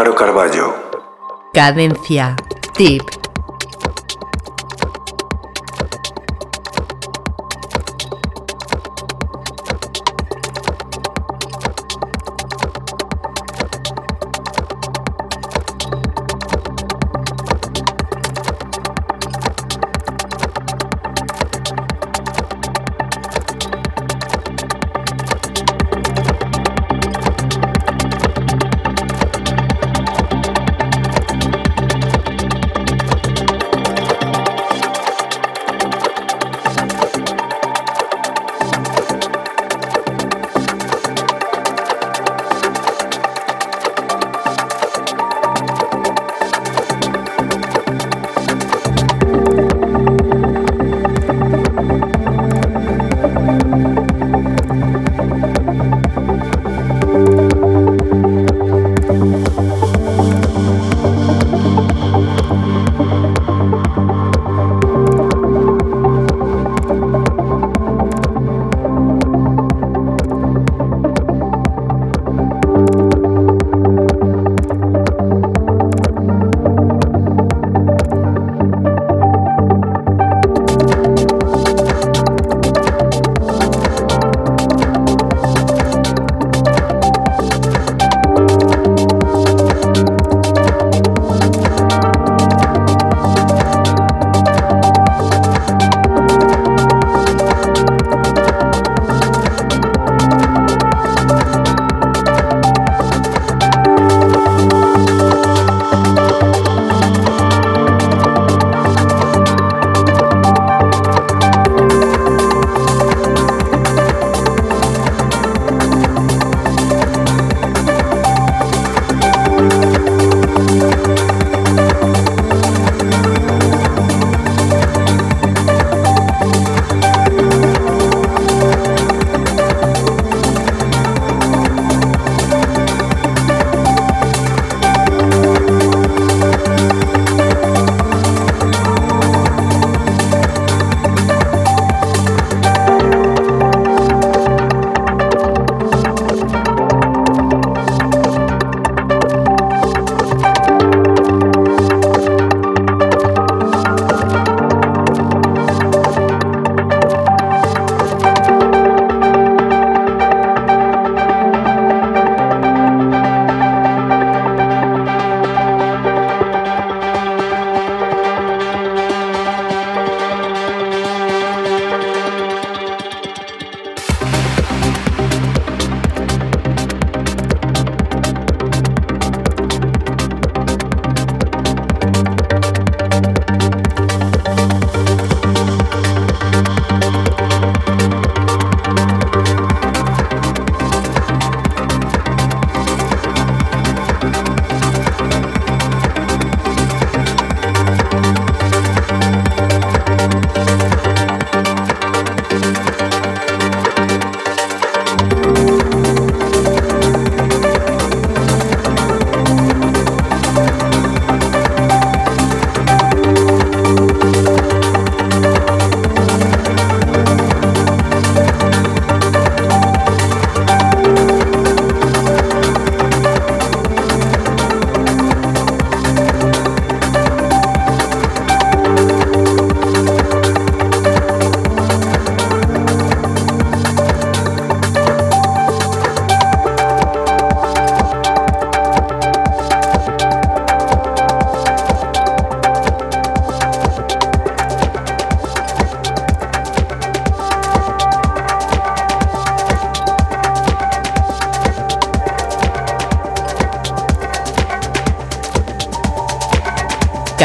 Álvaro Carballo. Cadencia Deep.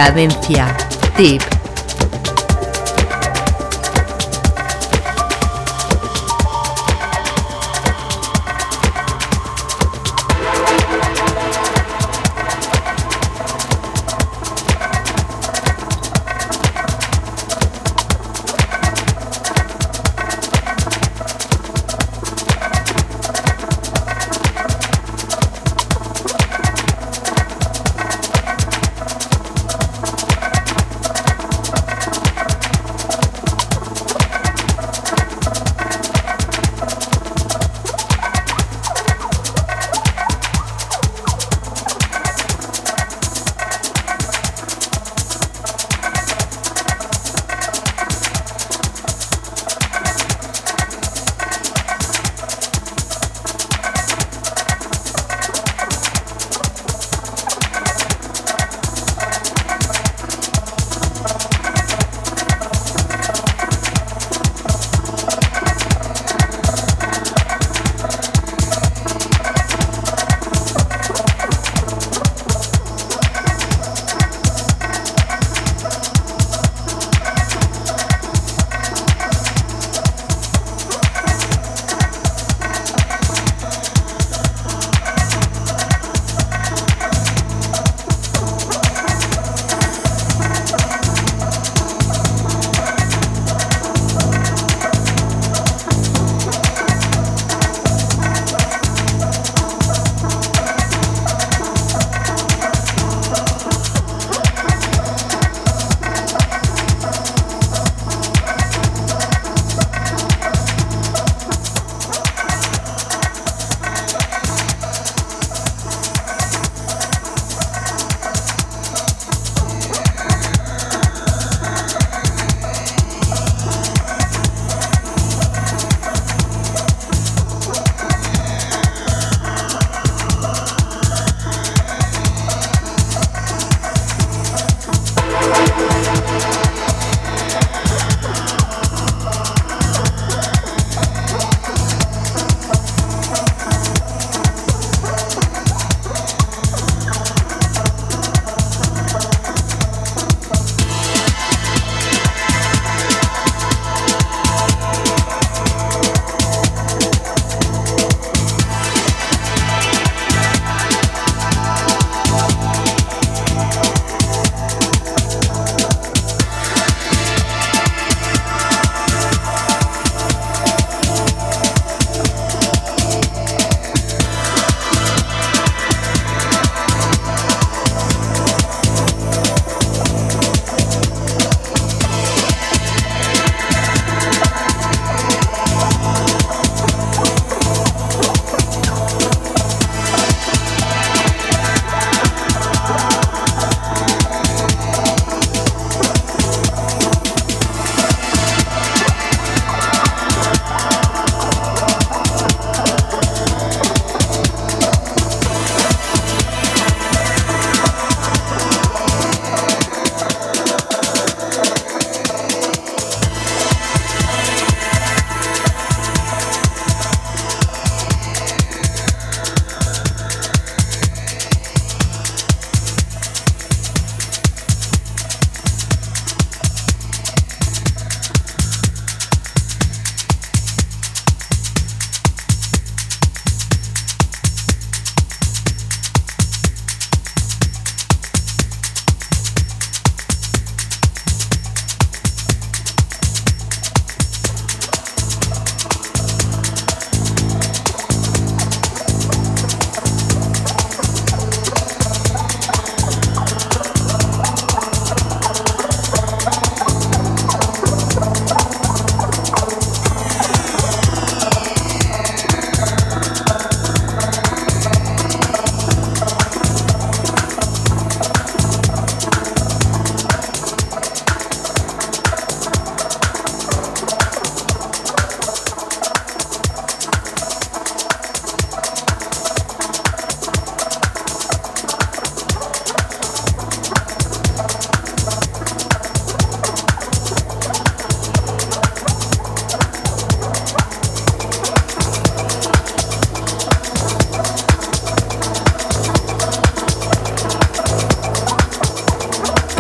Cadencia. Tip.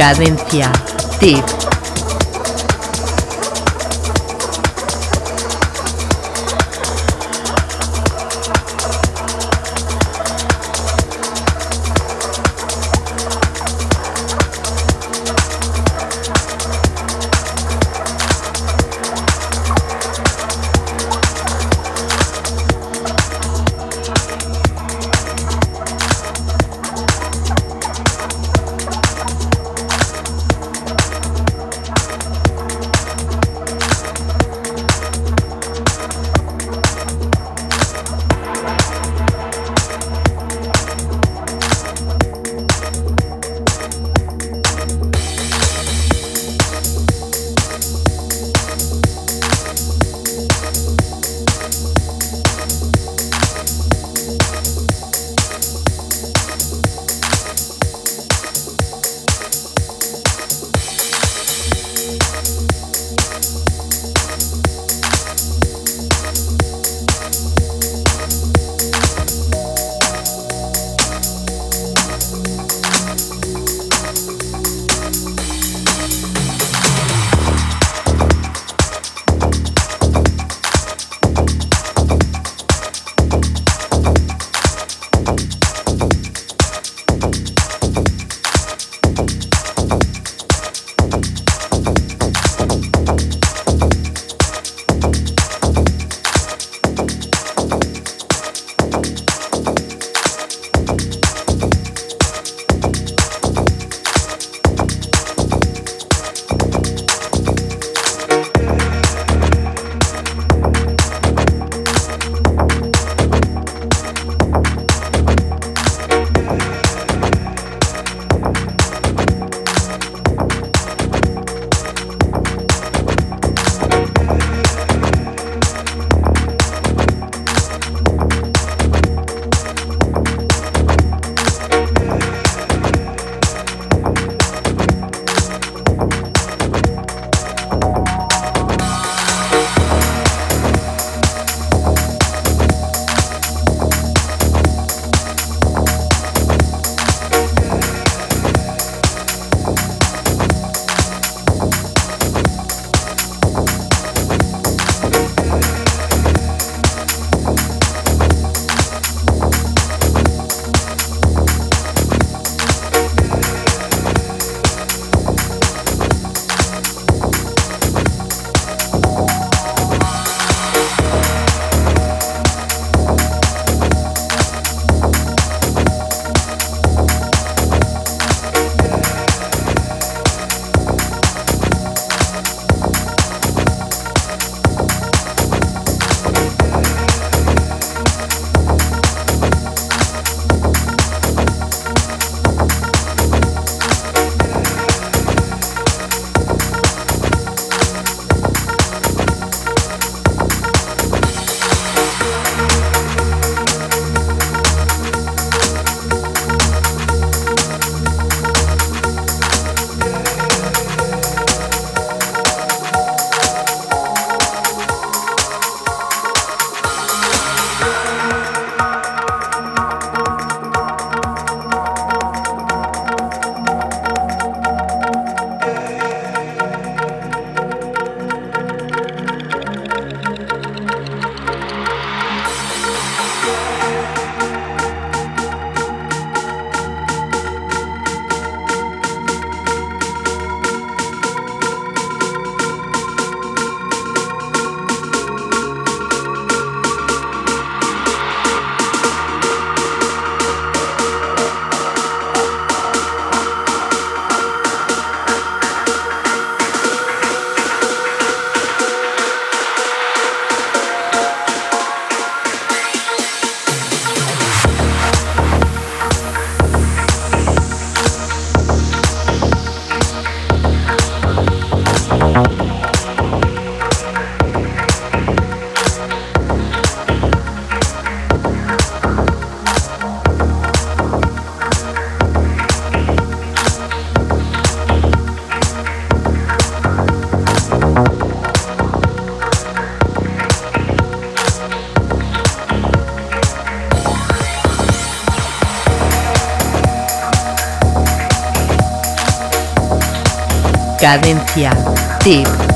Cadencia. Tip. Cadencia. Tip.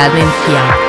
Cadencia.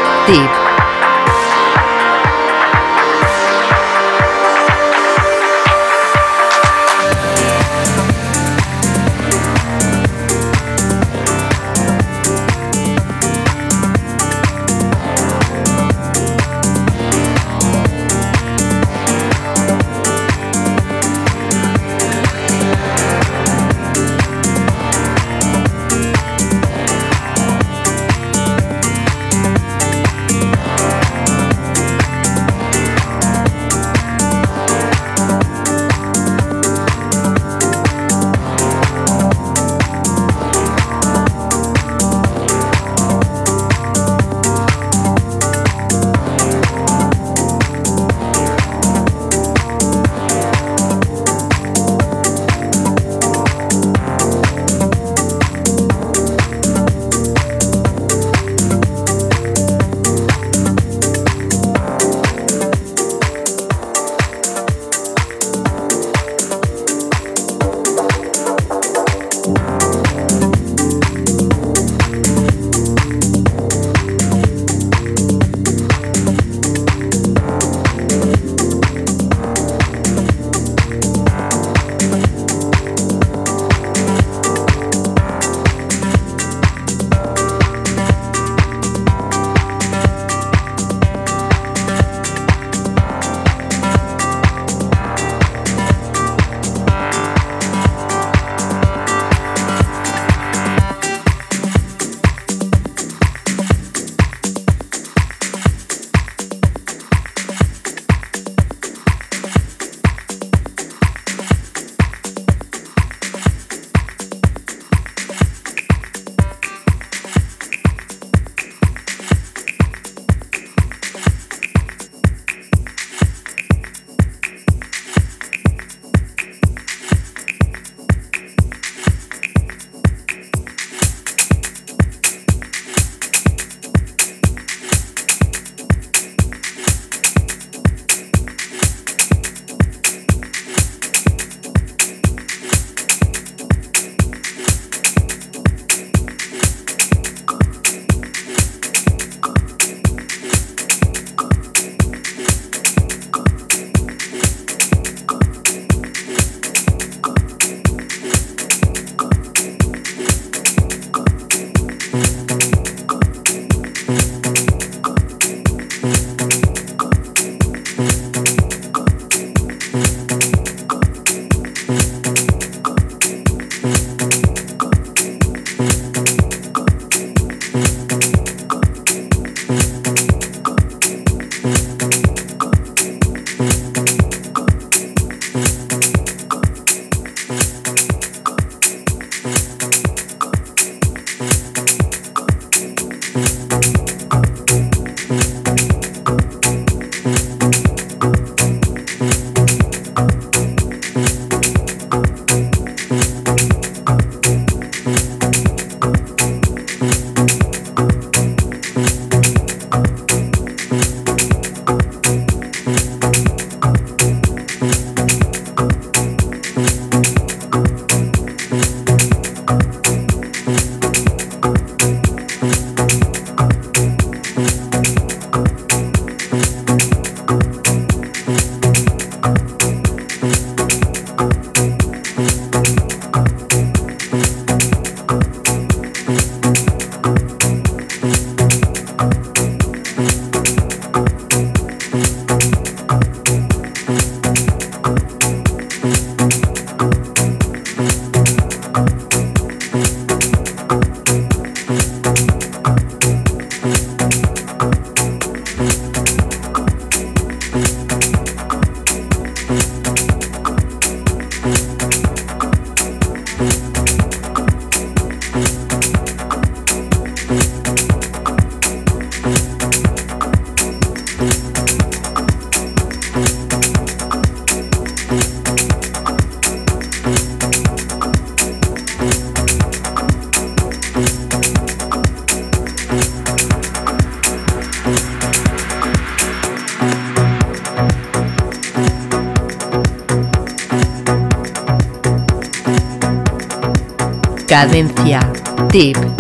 Cadencia. Tip.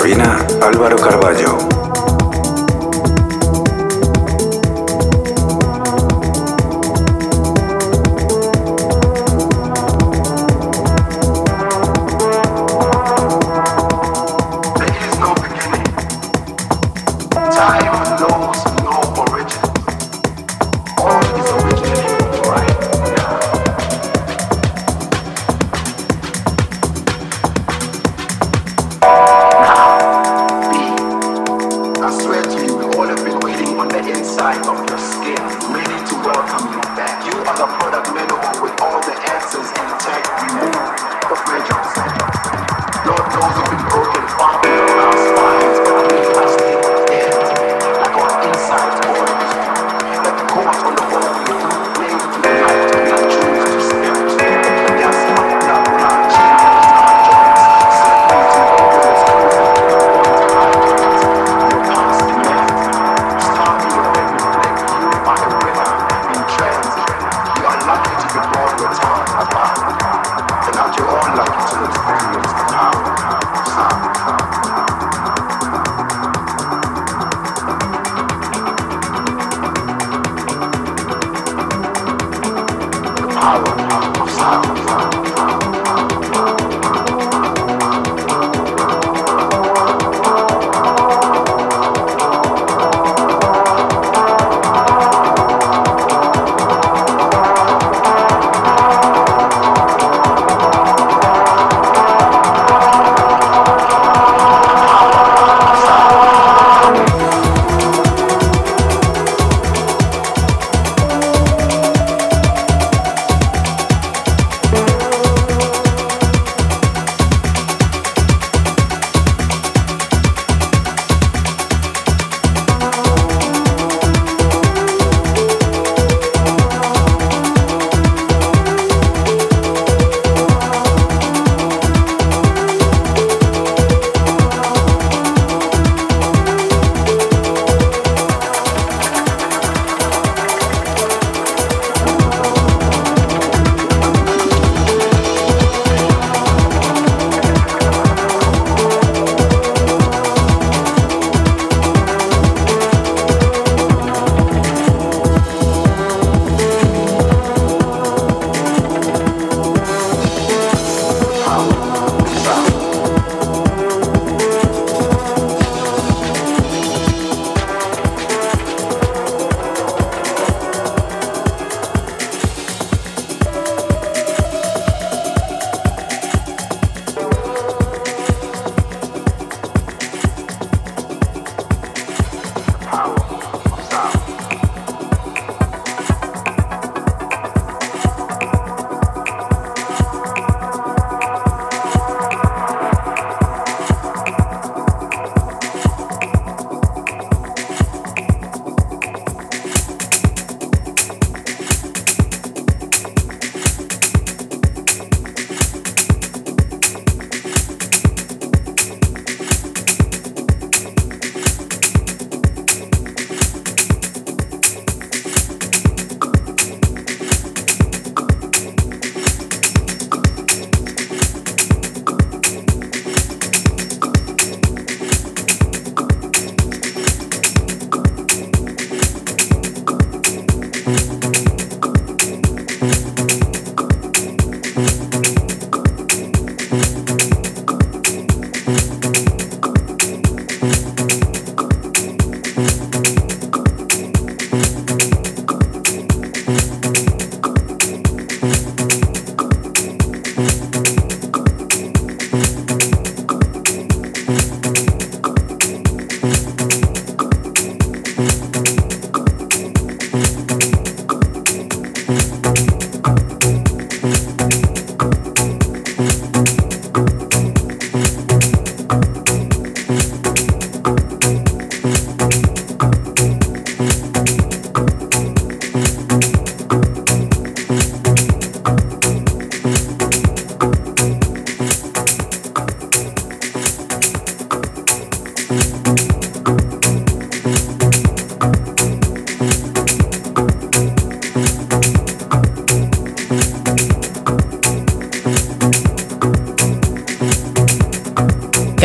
Cabina Álvaro Carballo.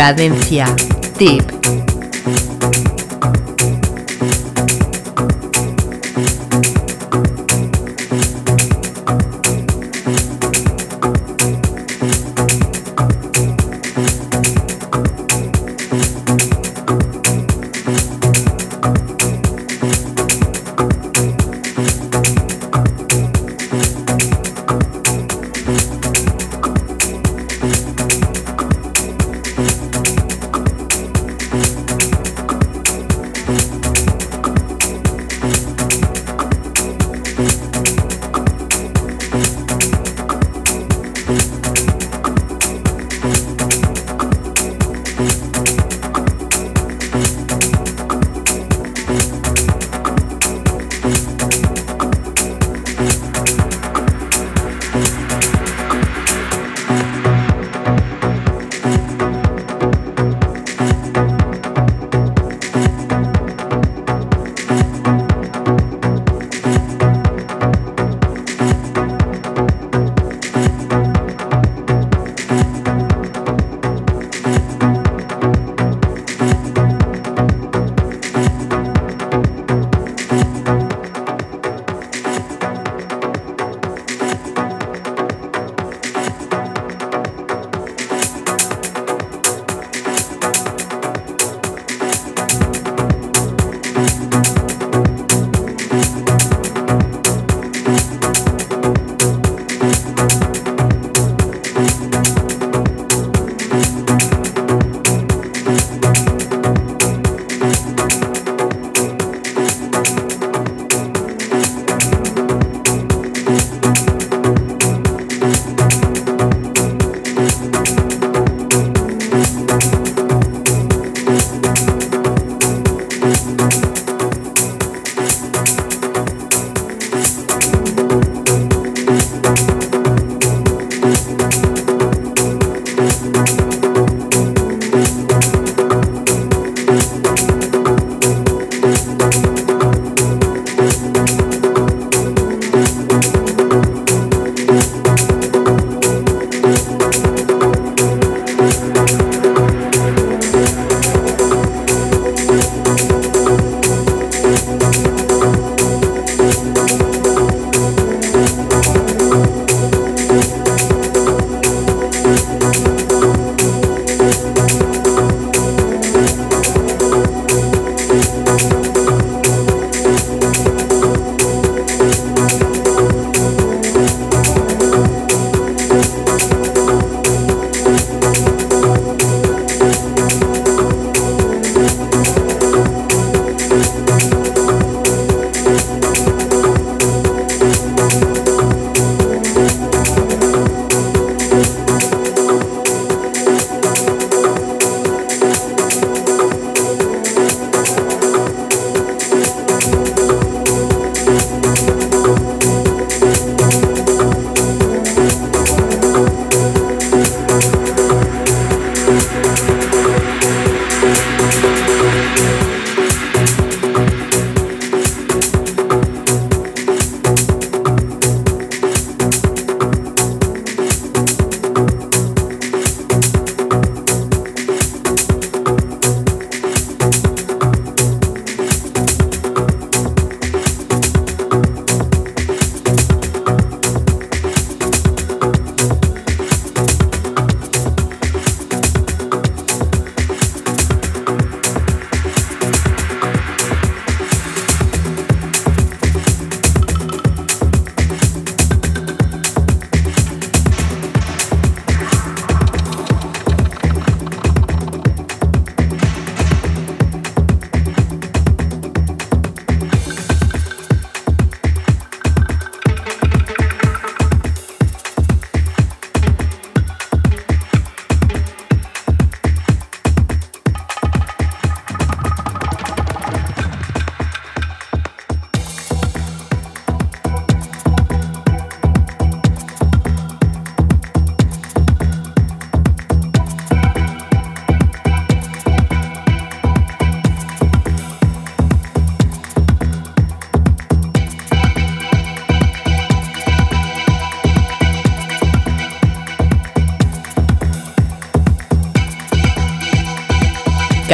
Cadencia. Tip.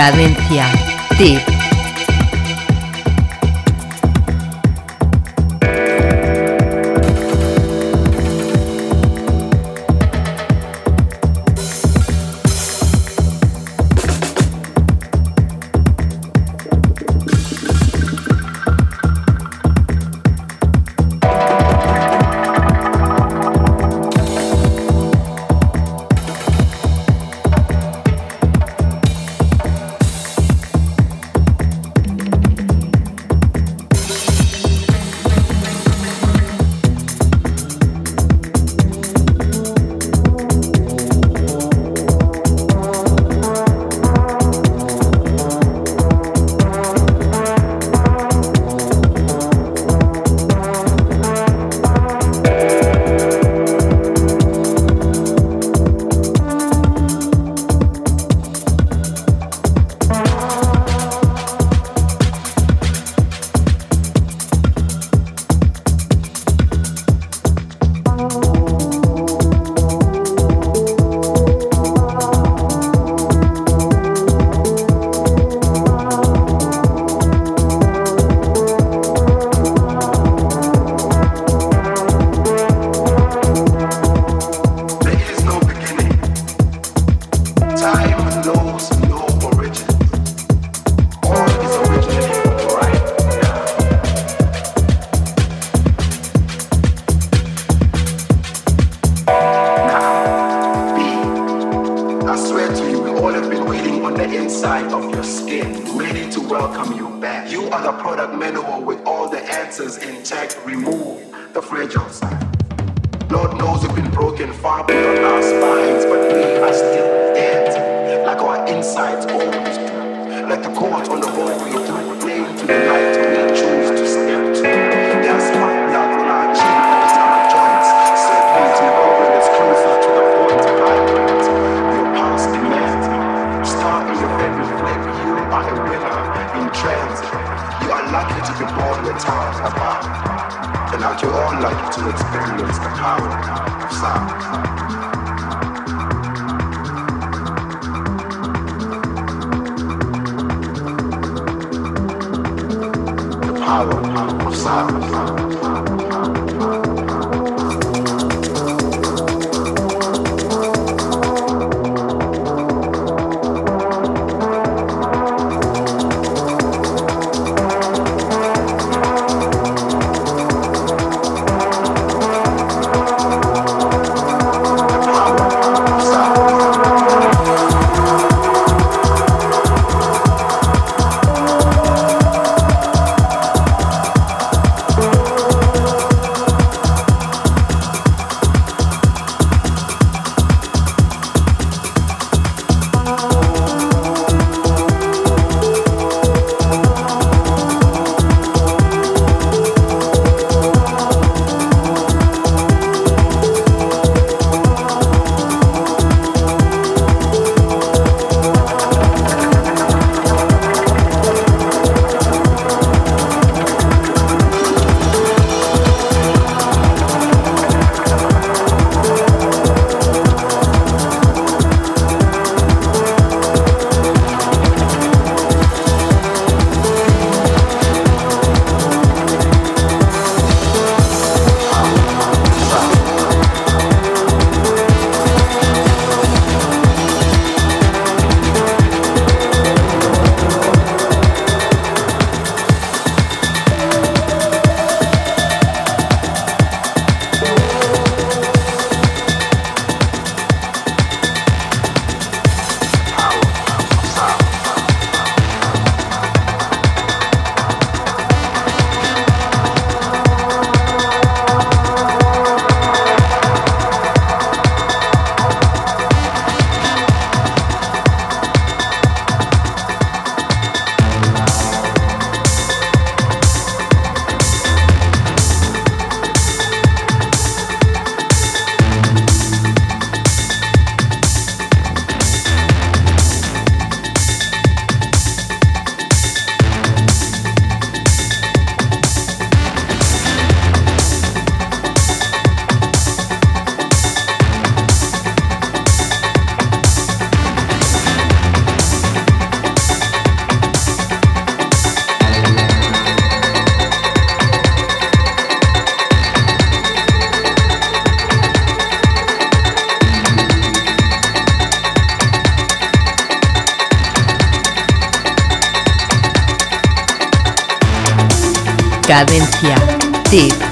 Cadencia. Tip. Cadencia. Tip.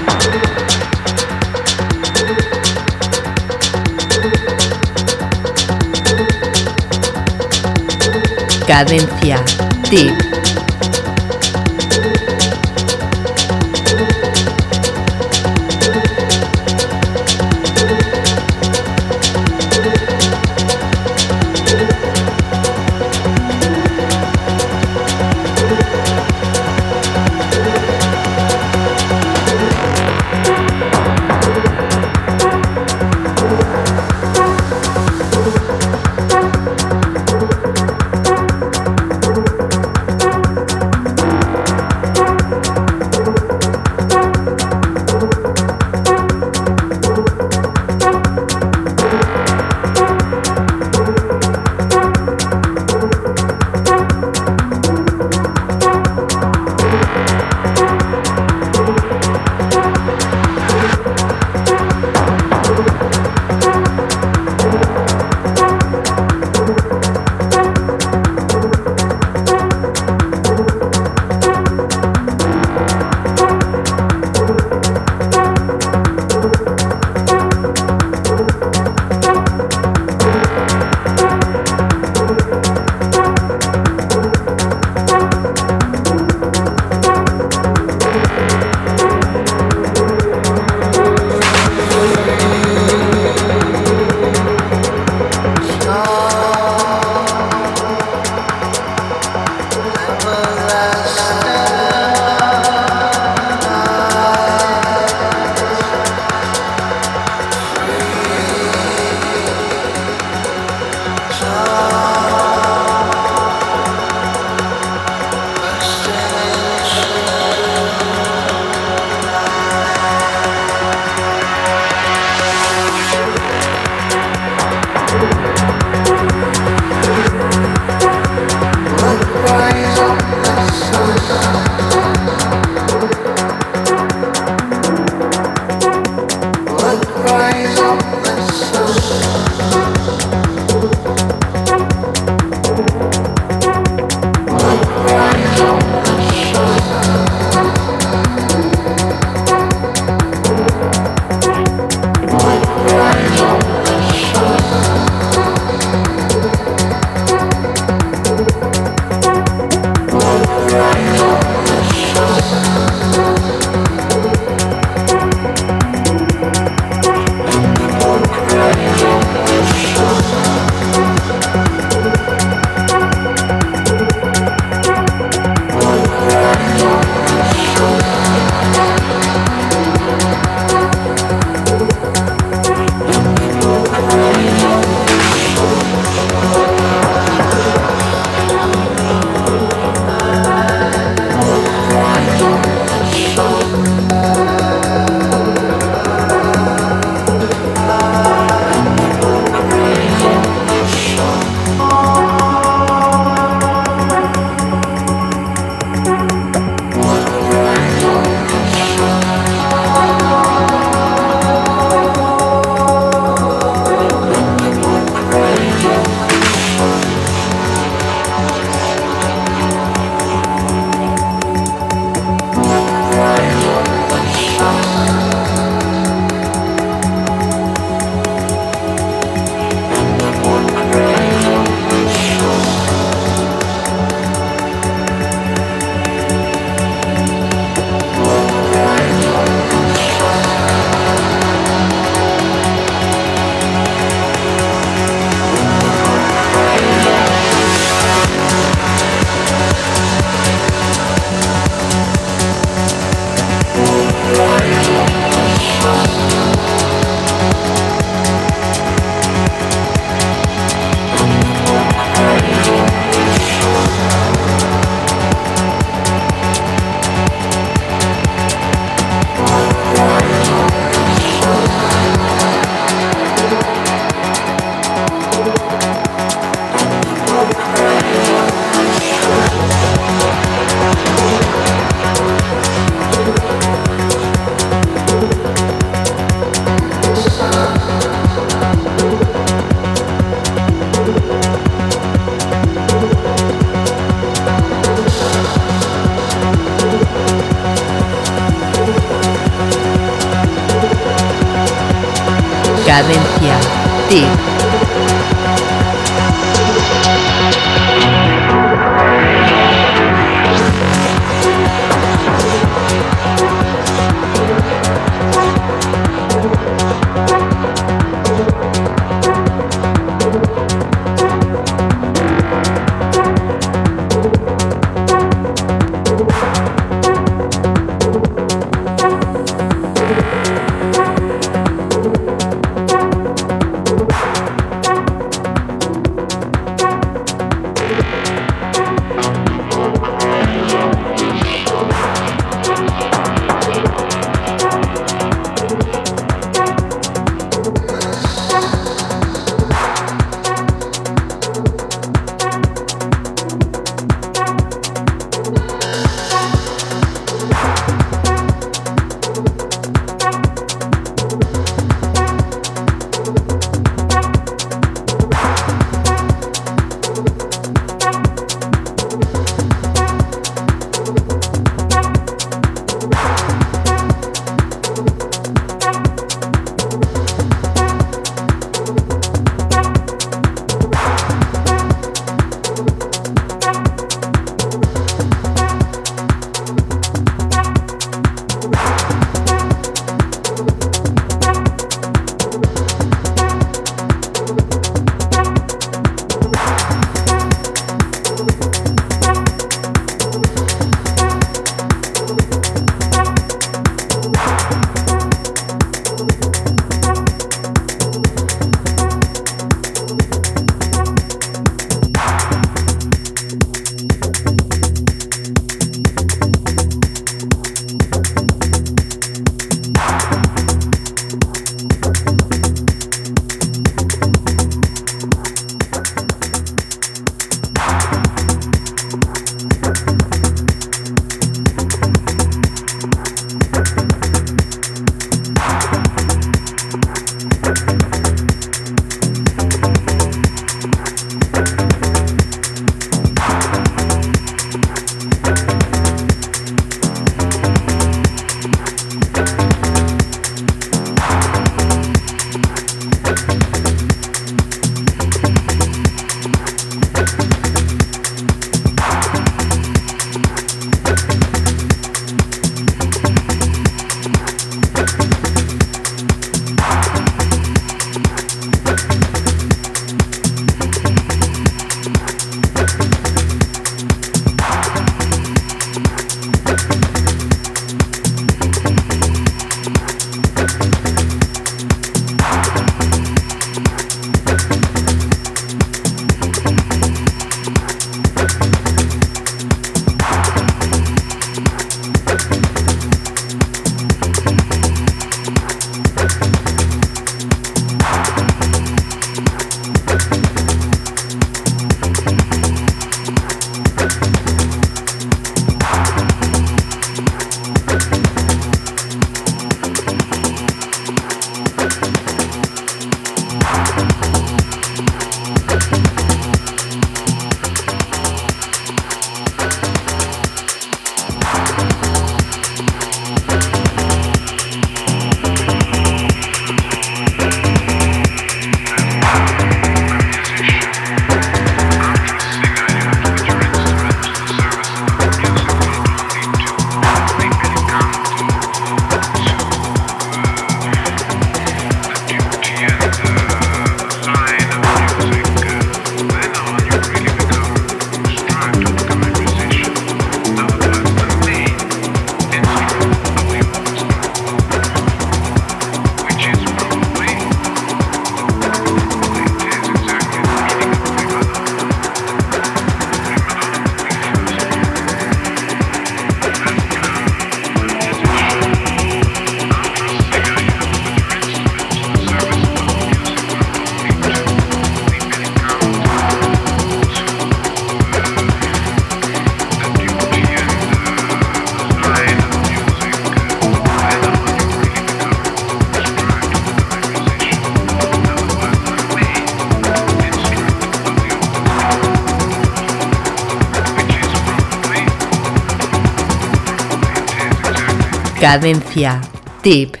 Cadencia. Tip.